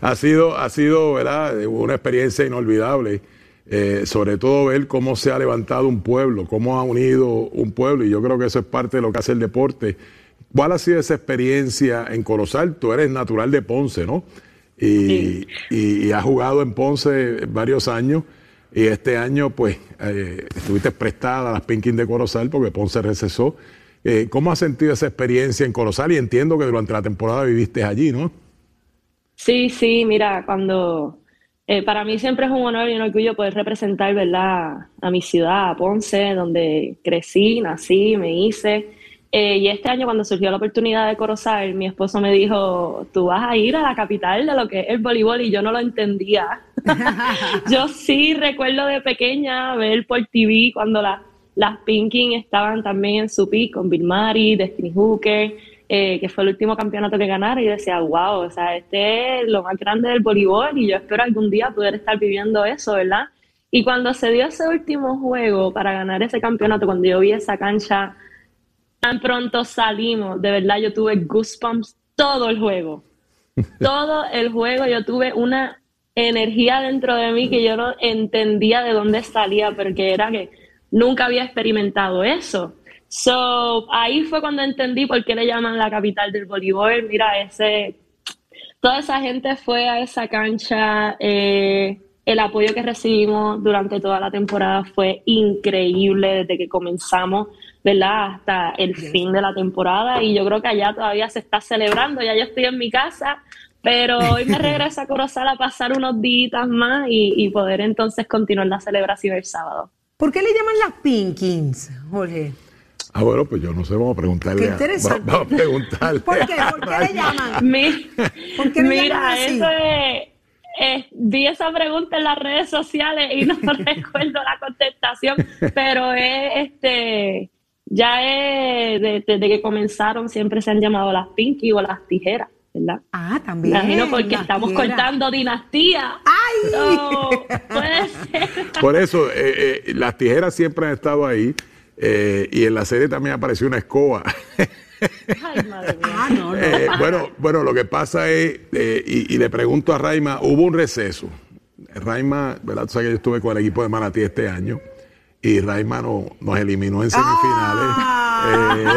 ha sido, ha sido ¿verdad? una experiencia inolvidable, eh, sobre todo ver cómo se ha levantado un pueblo, cómo ha unido un pueblo, y yo creo que eso es parte de lo que hace el deporte. ¿Cuál ha sido esa experiencia en Corozal? Tú eres natural de Ponce, ¿no? Y, y- y has jugado en Ponce varios años, y este año, pues, eh, estuviste prestada a las Pinkins de Corozal porque Ponce recesó. Eh, ¿Cómo has sentido esa experiencia en Corozal? Y entiendo que durante la temporada viviste allí, ¿no? Sí, sí, mira, cuando eh, para mí siempre es un honor y un orgullo poder representar, ¿verdad? A mi ciudad, a Ponce, donde crecí, nací, me hice. Eh, y este año cuando surgió la oportunidad de Corozal, mi esposo me dijo, tú vas a ir a la capital de lo que es el voleibol y yo no lo entendía. yo sí recuerdo de pequeña ver por TV cuando la- las Pinkin estaban también en su pick con Bill Murray, Destiny Hooker, eh, que fue el último campeonato que ganaron y decía, wow, o sea, este es lo más grande del voleibol y yo espero algún día poder estar viviendo eso, ¿verdad? Y cuando se dio ese último juego para ganar ese campeonato, cuando yo vi esa cancha, tan pronto salimos, de verdad yo tuve goosebumps todo el juego. Todo el juego yo tuve una energía dentro de mí que yo no entendía de dónde salía, porque era que nunca había experimentado eso. So, ahí fue cuando entendí por qué le llaman la capital del voleibol. Mira, ese, toda esa gente fue a esa cancha. eh, el apoyo que recibimos durante toda la temporada fue increíble desde que comenzamos, ¿verdad? Hasta el fin de la temporada. Y yo creo que allá todavía se está celebrando. Ya yo estoy en mi casa, pero hoy me regreso a Corozal a pasar unos días más y, y poder entonces continuar la celebración el sábado. ¿Por qué le llaman las Pinkins, Jorge? Ah, bueno, pues yo no sé, vamos a preguntarle. Qué a- interesante. Vamos a preguntarle. ¿Por qué? ¿Por qué le llaman? Mi- ¿Por qué le llaman Mira, así? eso es, vi esa pregunta en las redes sociales y no recuerdo la contestación, pero es este, ya es de- desde que comenzaron siempre se han llamado las pinky o las tijeras, ¿verdad? Ah, también. Imagino porque las estamos tijeras. cortando dinastía. ¡Ay! So, puede ser. Por eso, eh, eh, las tijeras siempre han estado ahí. eh, y en la serie también apareció una escoba. Ay, madre mía. Ah, no, no. Eh, bueno, bueno, lo que pasa es, eh, y, y le pregunto a Raima, hubo un receso. Raima, ¿verdad? Tú sabes que yo estuve con el equipo de Manatí este año. y Raima no- nos eliminó en semifinales. Eh,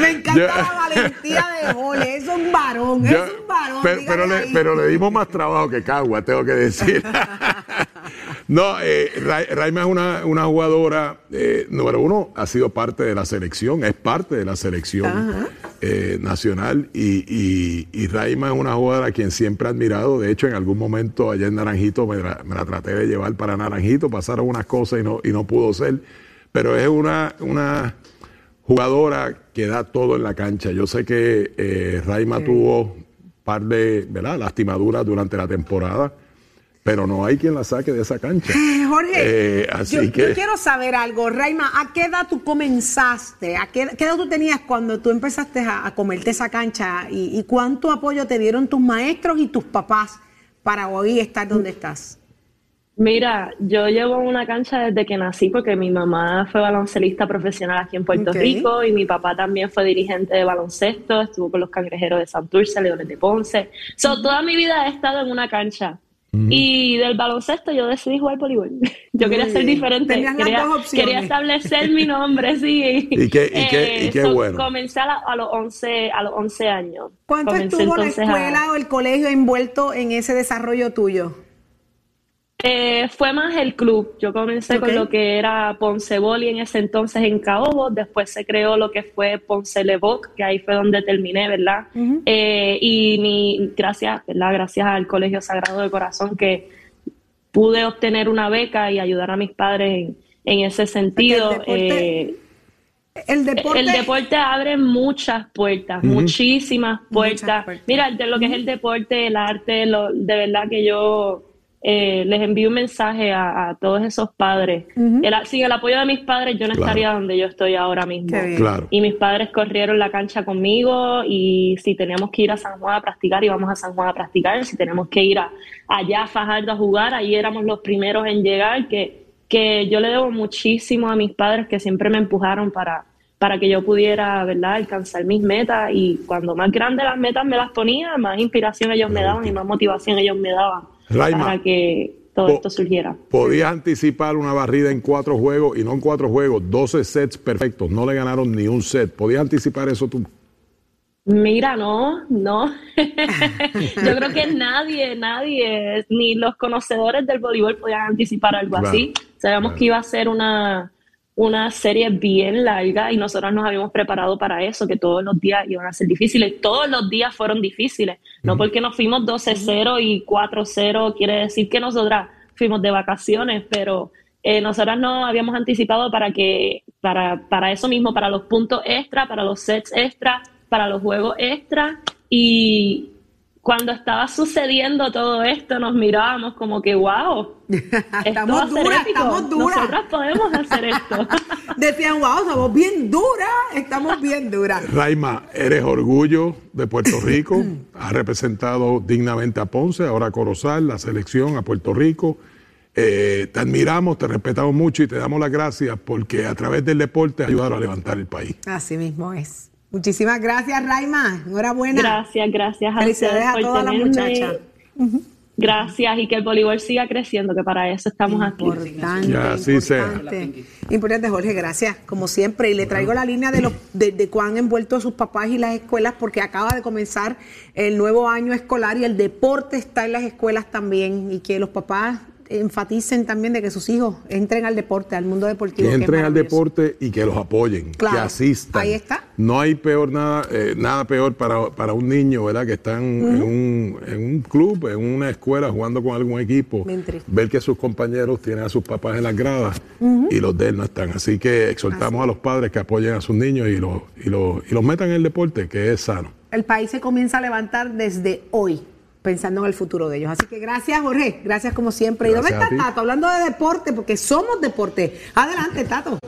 Me encanta Yo- la valentía de Jorge. Es un varón, Yo- es un varón. pero, pero le, pero le dimos más trabajo que Cagua, tengo que decir. no, eh, Ra- Raima es una, una jugadora, eh, número uno, ha sido parte de la selección, es parte de la selección eh, nacional y, y, y Raima es una jugadora a quien siempre he admirado. De hecho, en algún momento allá en Naranjito me la, me la traté de llevar para Naranjito, pasaron unas cosas y no, y no pudo ser. Pero es una, una jugadora que da todo en la cancha. Yo sé que Raima tuvo un par de ¿verdad? lastimaduras durante la temporada, pero no hay quien la saque de esa cancha. Eh, Jorge, Eh, así yo, que yo quiero saber algo. Raima, ¿a qué edad tú comenzaste? ¿A qué, qué edad tú tenías cuando tú empezaste a, a comerte esa cancha? ¿Y, y cuánto apoyo te dieron tus maestros y tus papás para hoy estar donde estás? Mira, yo llevo una cancha desde que nací porque mi mamá fue baloncelista profesional aquí en Puerto. Rico y mi papá también fue dirigente de baloncesto, estuvo con los cangrejeros de Santurce, Leones de Ponce. So, toda mi vida he estado en una cancha. Y del baloncesto yo decidí jugar voleibol. Yo Muy quería ser diferente, Tenías las quería, dos opciones. quería establecer mi nombre, sí. Y qué- y qué- y qué so, bueno. Comencé a, a los 11, a los 11 años. ¿Cuánto Comencé estuvo la entonces a- escuela o el colegio envuelto en ese desarrollo tuyo? Eh, fue más el club. Yo comencé con lo que era Ponce Boli en ese entonces en Caobo, después se creó lo que fue Ponce Levoc, que ahí fue donde terminé, ¿verdad? Eh, y mi, gracias, ¿verdad? Gracias al Colegio Sagrado de Corazón que pude obtener una beca y ayudar a mis padres en, en ese sentido. deporte- Eh, El deporte. el deporte abre muchas puertas, muchísimas puertas. puertas. Mira, de lo que es el deporte, el arte, lo- de verdad que yo eh, les envío un mensaje a, a todos esos padres. El- sin el apoyo de mis padres, yo no Claro. estaría donde yo estoy ahora mismo. Claro. Y mis padres corrieron la cancha conmigo y si teníamos que ir a San Juan a practicar, íbamos a San Juan a practicar. Si tenemos que ir a, allá a Fajardo a jugar, ahí éramos los primeros en llegar, que, que yo le debo muchísimo a mis padres que siempre me empujaron para, para que yo pudiera, ¿verdad?, alcanzar mis metas y cuando más grandes las metas me las ponía, más inspiración ellos me daban y más motivación ellos me daban Raima, para que todo esto surgiera. podías anticipar una barrida en cuatro juegos y no en cuatro juegos, 12 sets perfectos, no le ganaron ni un set. ¿Podías anticipar eso tú? Mira, no, no. Yo creo que nadie, nadie, ni los conocedores del voleibol podían anticipar algo Claro, así. Sabíamos claro. que iba a ser una, una serie bien larga y nosotros nos habíamos preparado para eso, que todos los días iban a ser difíciles. Todos los días fueron difíciles. No porque nos fuimos 12-0 y 4-0 quiere decir que nosotras fuimos de vacaciones, pero eh, nosotras no habíamos anticipado para que, para, para eso mismo, para los puntos extra, para los sets extra, para los juegos extra. Y cuando estaba sucediendo todo esto, nos mirábamos como que, wow, Estamos duras, estamos duras. Nosotras podemos hacer esto. Decían, wow, estamos bien duras, estamos bien duras. Raima, eres orgullo de Puerto Rico, has representado dignamente a Ponce, ahora a Corozal, la selección, a Puerto Rico. Eh, te admiramos, te respetamos mucho y te damos las gracias porque a través del deporte has ayudado a levantar el país. Así mismo es. Muchísimas gracias, Raima. Enhorabuena. Gracias, gracias a Felicidades a todas las muchachas. Gracias y que el voleibol siga creciendo, que para eso estamos aquí. Importante, así sea. importante. Importante, Jorge, gracias, como siempre. Y le traigo la línea de, los, de, de cuán envueltos sus papás y las escuelas, porque acaba de comenzar el nuevo año escolar y el deporte está en las escuelas también. Y que los papás enfaticen también de que sus hijos entren al deporte, al mundo deportivo. Que entren al deporte y que los apoyen, Claro, que asistan. ahí está. No hay peor nada, eh, nada peor para, para un niño, ¿verdad? Que están en, un, en un club, en una escuela, jugando con algún equipo, ver que sus compañeros tienen a sus papás en las gradas y los de él no están. Así que exhortamos a los padres que apoyen a sus niños y los, y los, y los metan en el deporte, que es sano. El país se comienza a levantar desde hoy, pensando en el futuro de ellos. Así que gracias, Jorge. Gracias como siempre. ¿Y dónde está. Tato? Hablando de deporte, porque somos deporte. Adelante, Tato.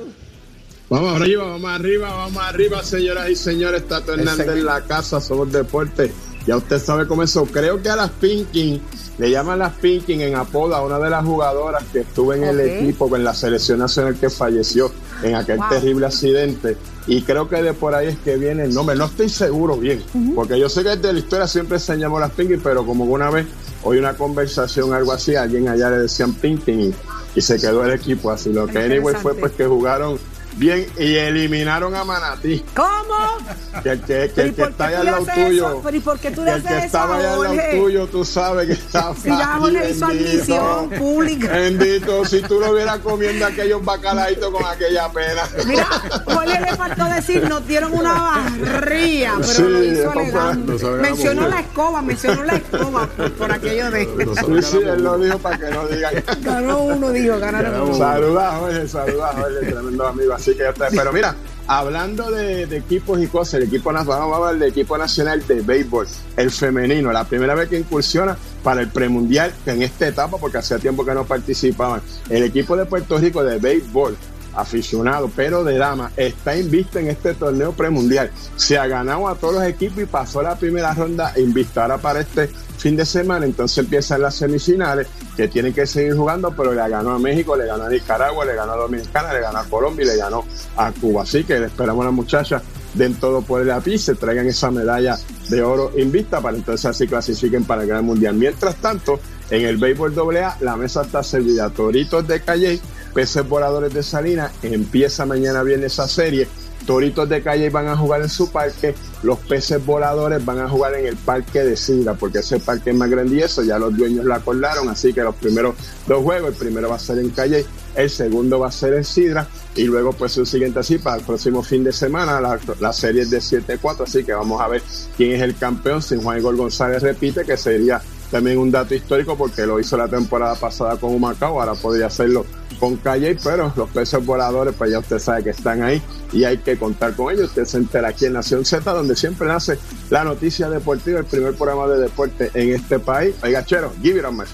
Vamos arriba, vamos arriba, vamos arriba, señoras y señores. Tato Hernández en la casa, somos deporte. Ya usted sabe cómo eso. Creo que a las Pinkin, le llaman las Pinkin en apodo a una de las jugadoras que estuvo en el equipo con la selección nacional que falleció en aquel Wow. terrible accidente. Y creo que de por ahí es que viene el nombre. No estoy seguro bien, porque yo sé que desde la historia siempre se llamó las Pinky, pero como una vez hoy una conversación, algo así, alguien allá le decían Pinky y, y se quedó el equipo así. Lo que anyway fue pues que jugaron bien y eliminaron a Manatí. ¿Cómo? Que el que, que, el que está allá al lado tuyo. eso? ¿Pero y por qué tú que le el haces que eso estaba a allá al lado tuyo, tú sabes que estaba. Si ya Jorge hizo admisión pública. Bendito, si tú lo hubieras comiendo aquellos bacalaitos con aquella pena. Mira, Jorge le faltó decir, nos dieron una barría, pero Sí, lo hizo elegante. Mencionó la escoba, mencionó la escoba por, por aquello de. Sí, sí, él lo dijo para que no digan. Ganó uno, dijo, ganaron uno. Saluda, Jorge, saluda, Jorge, tremendo amigo. Así que ya está. Pero mira, hablando de, de equipos y cosas, el equipo nacional, vamos a hablar del equipo nacional de béisbol, el femenino, la primera vez que incursiona para el premundial en esta etapa, porque hacía tiempo que no participaban. El equipo de Puerto Rico de béisbol aficionado, pero de dama, está invicto en este torneo premundial. Se ha ganado a todos los equipos y pasó la primera ronda invicta ahora para este fin de semana. Entonces empiezan las semifinales que tienen que seguir jugando, pero le ganó a México, le ganó a Nicaragua, le ganó a Dominicana, le ganó a Colombia y le ganó a Cuba. Así que le esperamos a las muchachas den todo por el lápiz, se traigan esa medalla de oro invicta para entonces así clasifiquen para el Gran Mundial. Mientras tanto, en el béisbol AA, la mesa está servida. Toritos de Calle, peces voladores de Salinas, empieza mañana viernes esa serie. Toritos de Calle van a jugar en su parque, los peces voladores van a jugar en el parque de Sidra, porque ese parque es más grande y eso ya los dueños lo acordaron, así que los primeros dos juegos, el primero va a ser en Calle, el segundo va a ser en Sidra, y luego pues un siguiente así para el próximo fin de semana, la, la serie es de 7-4, así que vamos a ver quién es el campeón, si Juan Igor González repite, que sería también un dato histórico porque lo hizo la temporada pasada con Humacao, ahora podría hacerlo con Calle, pero los peces voladores, pues ya usted sabe que están ahí y hay que contar con ellos. Usted se entera aquí en Nación Z, donde siempre nace la noticia deportiva, el primer programa de deporte en este país. Oiga, Chero, give it on my.